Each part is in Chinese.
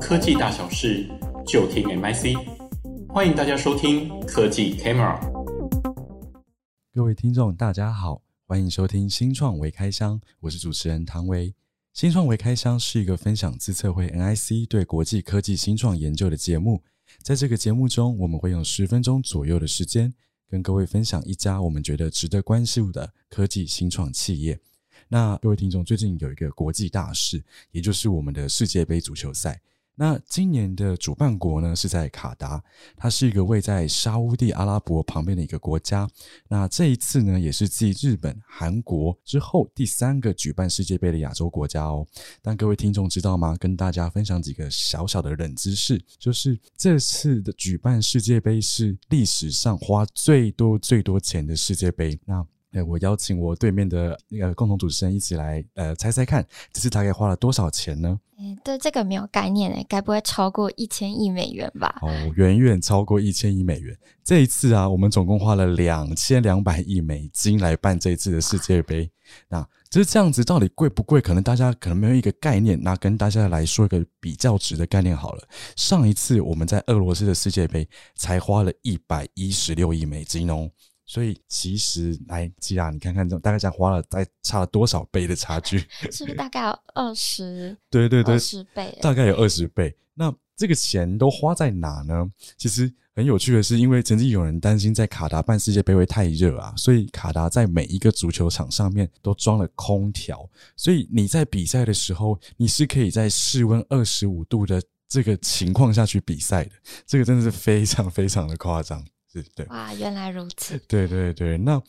科技大小事，就听 MIC。欢迎大家收听科技 Camera。各位听众，大家好，欢迎收听新创微开箱，我是主持人唐维。新创微开箱是一个分享资策会 NIC 对国际科技新创研究的节目。在这个节目中，我们会用十分钟左右的时间，跟各位分享一家我们觉得值得关注的科技新创企业。那各位听众，最近有一个国际大事，也就是我们的世界杯足球赛。那今年的主办国呢，是在卡达，它是一个位在沙乌地阿拉伯旁边的一个国家。那这一次呢，也是继日本、韩国之后第三个举办世界杯的亚洲国家哦。但各位听众知道吗？跟大家分享几个小小的冷知识，就是这次的举办世界杯是历史上花最多最多钱的世界杯。那哎，我邀请我对面的那个共同主持人一起来，呃，猜猜看，这次大概花了多少钱呢？哎，对这个没有概念哎，该不会超过一千亿美元吧？哦，远远超过一千亿美元。这一次啊，我们总共花了两千两百亿美金来办这一次的世界杯。那就是这样子，到底贵不贵？可能大家可能没有一个概念。那跟大家来说一个比较值的概念好了。上一次我们在俄罗斯的世界杯才花了一百一十六亿美金哦。所以其实来吉亚，你看看这大概这样花了，大概差了多少倍的差距？是不是大概有二十？对对对，二十倍，大概有二十倍。那这个钱都花在哪呢？其实很有趣的是，因为曾经有人担心在卡达办世界杯会太热啊，所以卡达在每一个足球场上面都装了空调，所以你在比赛的时候，你是可以在室温二十五度的这个情况下去比赛的。这个真的是非常非常的夸张。对对哇，原来如此。对对对，那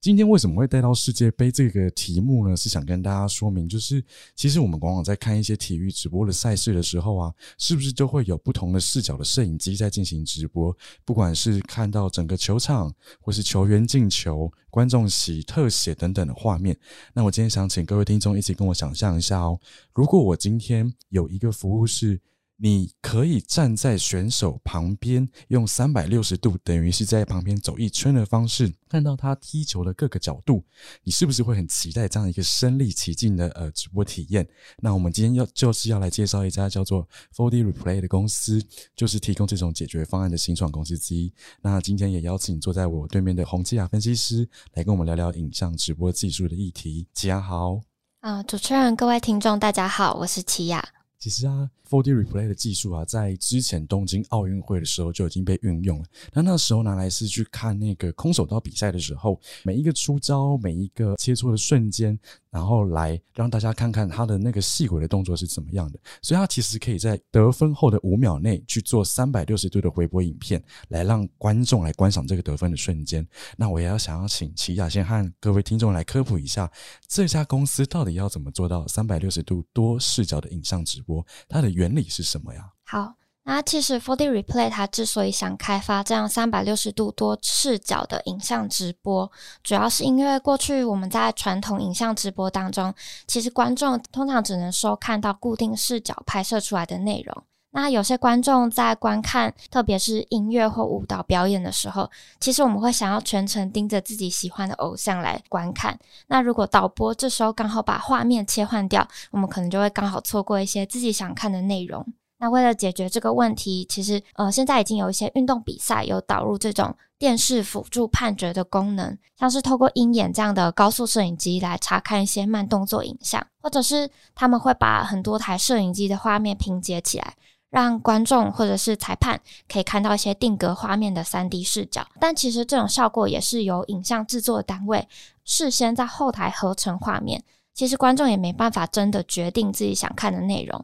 今天为什么会带到世界杯这个题目呢？是想跟大家说明，就是其实我们往往在看一些体育直播的赛事的时候啊，是不是都会有不同的视角的摄影机在进行直播？不管是看到整个球场，或是球员进球、观众席、特写等等的画面。那我今天想请各位听众一起跟我想象一下哦，如果我今天有一个服务是。你可以站在选手旁边，用三百六十度，等于是在旁边走一圈的方式，看到他踢球的各个角度。你是不是会很期待这样一个身临其境的呃直播体验？那我们今天要就是要来介绍一家叫做 4D Replay 的公司，就是提供这种解决方案的新创公司之一。那今天也邀请坐在我对面的洪基雅分析师来跟我们聊聊影像直播技术的议题。綺雅好，啊，主持人，各位听众，大家好，我是綺雅。其实啊，4D Replay 的技术啊，在之前东京奥运会的时候就已经被运用了。那那时候拿来是去看那个空手道比赛的时候，每一个出招，每一个切磋的瞬间。然后来让大家看看他的那个细微的动作是怎么样的，所以他其实可以在得分后的五秒内去做三百六十度的回播影片，来让观众来观赏这个得分的瞬间。那我也要想要请齐雅先和各位听众来科普一下，这家公司到底要怎么做到三百六十度多视角的影像直播，它的原理是什么呀？好。那其实 4D Replay 它之所以想开发这样三百六十度多视角的影像直播，主要是因为过去我们在传统影像直播当中，其实观众通常只能收看到固定视角拍摄出来的内容。那有些观众在观看，特别是音乐或舞蹈表演的时候，其实我们会想要全程盯着自己喜欢的偶像来观看。那如果导播这时候刚好把画面切换掉，我们可能就会刚好错过一些自己想看的内容。那为了解决这个问题，其实呃，现在已经有一些运动比赛有导入这种电视辅助判决的功能，像是透过鹰眼这样的高速摄影机来查看一些慢动作影像，或者是他们会把很多台摄影机的画面拼接起来，让观众或者是裁判可以看到一些定格画面的 3D 视角。但其实这种效果也是由影像制作单位事先在后台合成画面，其实观众也没办法真的决定自己想看的内容。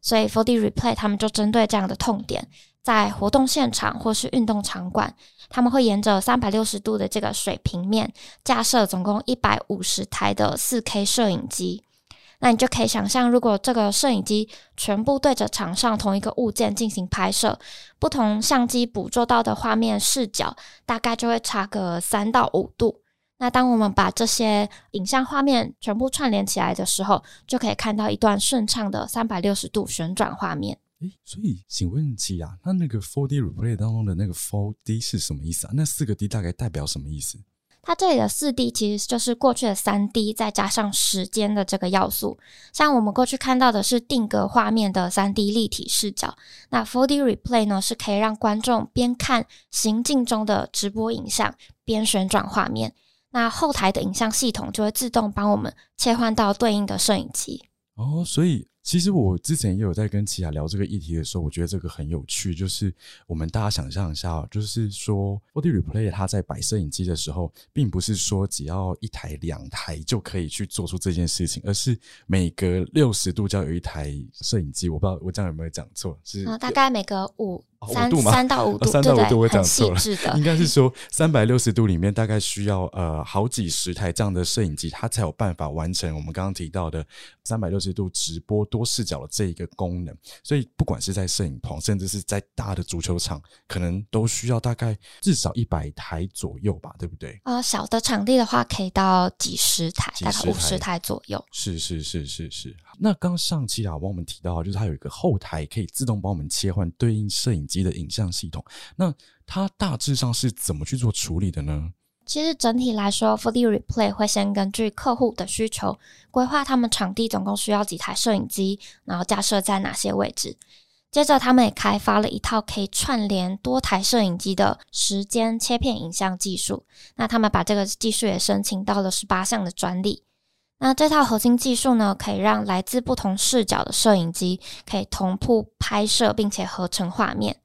所以 4D Replay 他们就针对这样的痛点，在活动现场或是运动场馆，他们会沿着三百六十度的这个水平面架设总共一百五十台的四 K 摄影机。那你就可以想象，如果这个摄影机全部对着场上同一个物件进行拍摄，不同相机捕捉到的画面视角大概就会差个三到五度。那当我们把这些影像画面全部串联起来的时候，就可以看到一段顺畅的三百六十度旋转画面。诶，所以请问綺雅，那那个 Four D Replay 当中的那个 Four D 是什么意思啊？那四个 D 大概代表什么意思？它这里的四 D 其实就是过去的三 D 再加上时间的这个要素。像我们过去看到的是定格画面的三 D 立体视角，那 Four D Replay 呢是可以让观众边看行进中的直播影像，边旋转画面。那后台的影像系统就会自动帮我们切换到对应的摄影机。哦，所以。其实我之前也有在跟奇雅聊这个议题的时候，我觉得这个很有趣。就是我们大家想象一下，就是说，4D Replay 它在摆摄影机的时候，并不是说只要一台、两台就可以去做出这件事情，而是每隔六十度就要有一台摄影机。我不知道我这样有没有讲错？是、哦、大概每隔五。三度吗？三到五度，三到五度我讲错了。应该是说三百六十度里面大概需要呃好几十台这样的摄影机，它才有办法完成我们刚刚提到的三百六十度直播多视角的这一个功能。所以不管是在摄影棚，甚至是在大的足球场，可能都需要大概至少一百台左右吧，对不对？呃，小的场地的话可以到几十台，几十台，大概五十台左右。是是是是是。那刚上期啊，帮我们提到，就是它有一个后台可以自动帮我们切换对应摄影机的影像系统。那它大致上是怎么去做处理的呢？其实整体来说，4D Replay 会先根据客户的需求规划他们场地总共需要几台摄影机，然后架设在哪些位置。接着，他们也开发了一套可以串联多台摄影机的时间切片影像技术。那他们把这个技术也申请到了十八项的专利。那这套核心技术呢，可以让来自不同视角的摄影机可以同步拍摄，并且合成画面。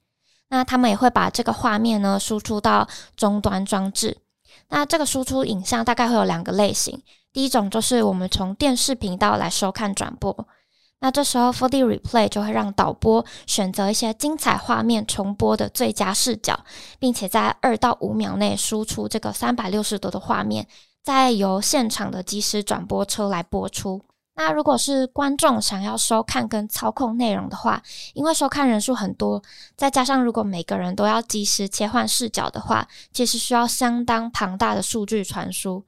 那他们也会把这个画面呢输出到终端装置。那这个输出影像大概会有两个类型，第一种就是我们从电视频道来收看转播。那这时候 4D Replay 就会让导播选择一些精彩画面重播的最佳视角，并且在二到五秒内输出这个三百六十度的画面。再由现场的即时转播车来播出。那如果是观众想要收看跟操控内容的话，因为收看人数很多，再加上如果每个人都要及时切换视角的话，其实需要相当庞大的数据传输。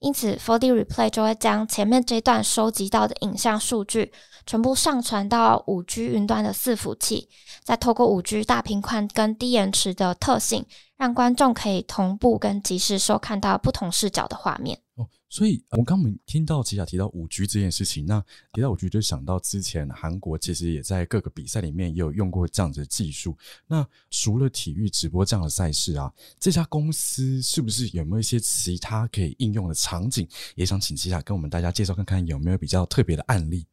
因此，4D Replay 就会将前面这段收集到的影像数据全部上传到五 G 云端的伺服器，再透过五 G 大频宽跟低延迟的特性。让观众可以同步跟即时收看到不同视角的画面。所以，我刚刚听到吉雅提到五 G 这件事情，那提到五 G 就想到之前韩国其实也在各个比赛里面也有用过这样子的技术。那除了体育直播这样的赛事啊，这家公司是不是有没有一些其他可以应用的场景？也想请吉雅跟我们大家介绍看看有没有比较特别的案例。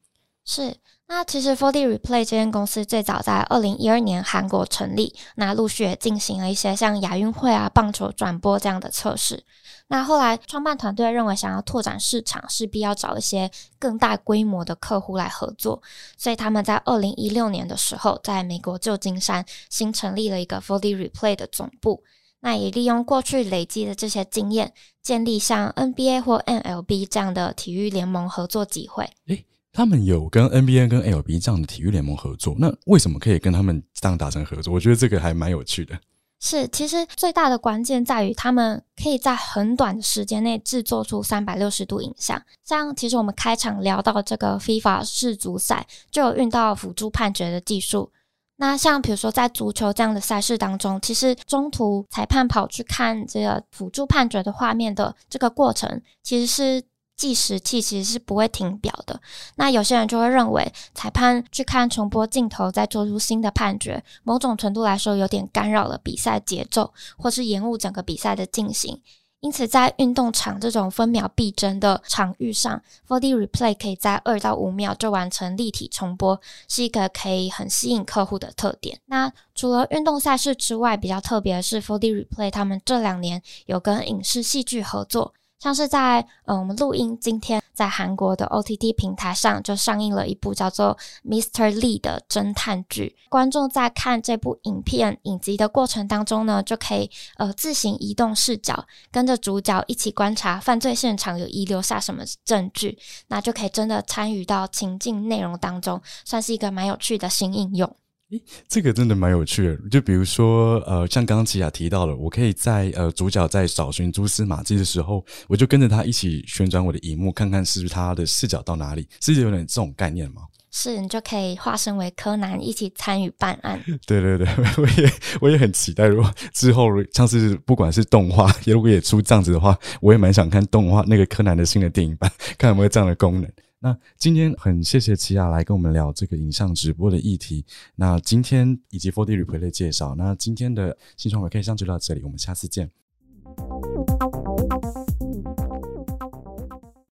是，那其实 Forty Replay 这间公司最早在二零一二年韩国成立，那陆续也进行了一些像亚运会啊、棒球转播这样的测试。那后来创办团队认为，想要拓展市场，势必要找一些更大规模的客户来合作，所以他们在二零一六年的时候，在美国旧金山新成立了一个 4D Replay 的总部。那也利用过去累积的这些经验，建立像 NBA 或 MLB 这样的体育联盟合作机会。诶他们有跟 NBA 跟 LB 这样的体育联盟合作，那为什么可以跟他们这样达成合作？我觉得这个还蛮有趣的。是，其实最大的关键在于他们可以在很短的时间内制作出三百六十度影像。像其实我们开场聊到这个 FIFA 世足赛，就有运到辅助判决的技术。那像比如说在足球这样的赛事当中，其实中途裁判跑去看这个辅助判决的画面的这个过程，其实是。计时器其实是不会停表的。那有些人就会认为，裁判去看重播镜头再做出新的判决，某种程度来说有点干扰了比赛节奏，或是延误整个比赛的进行。因此，在运动场这种分秒必争的场域上，4D Replay 可以在二到五秒就完成立体重播，是一个可以很吸引客户的特点。那除了运动赛事之外，比较特别的是 4D Replay 他们这两年有跟影视戏剧合作。像是在嗯，我们录音今天在韩国的 OTT 平台上就上映了一部叫做《Mr. Lee》的侦探剧。观众在看这部影片影集的过程当中呢，就可以呃自行移动视角，跟着主角一起观察犯罪现场有遗留下什么证据，那就可以真的参与到情境内容当中，算是一个蛮有趣的新应用。诶，这个真的蛮有趣的。就比如说，呃，像刚刚奇雅提到了，我可以在呃主角在找寻蛛丝马迹的时候，我就跟着他一起旋转我的荧幕，看看是不是他的视角到哪里，是有点这种概念吗？是你就可以化身为柯南，一起参与办案。对对对，我也我也很期待，如果之后像是不管是动画，如果也出这样子的话，我也蛮想看动画那个柯南的新的电影版，看有没有这样的功能。那今天很谢谢齐亚来跟我们聊这个影像直播的议题。那今天以及 4D Replay 的介绍，那今天的新创微开箱就到这里，我们下次见，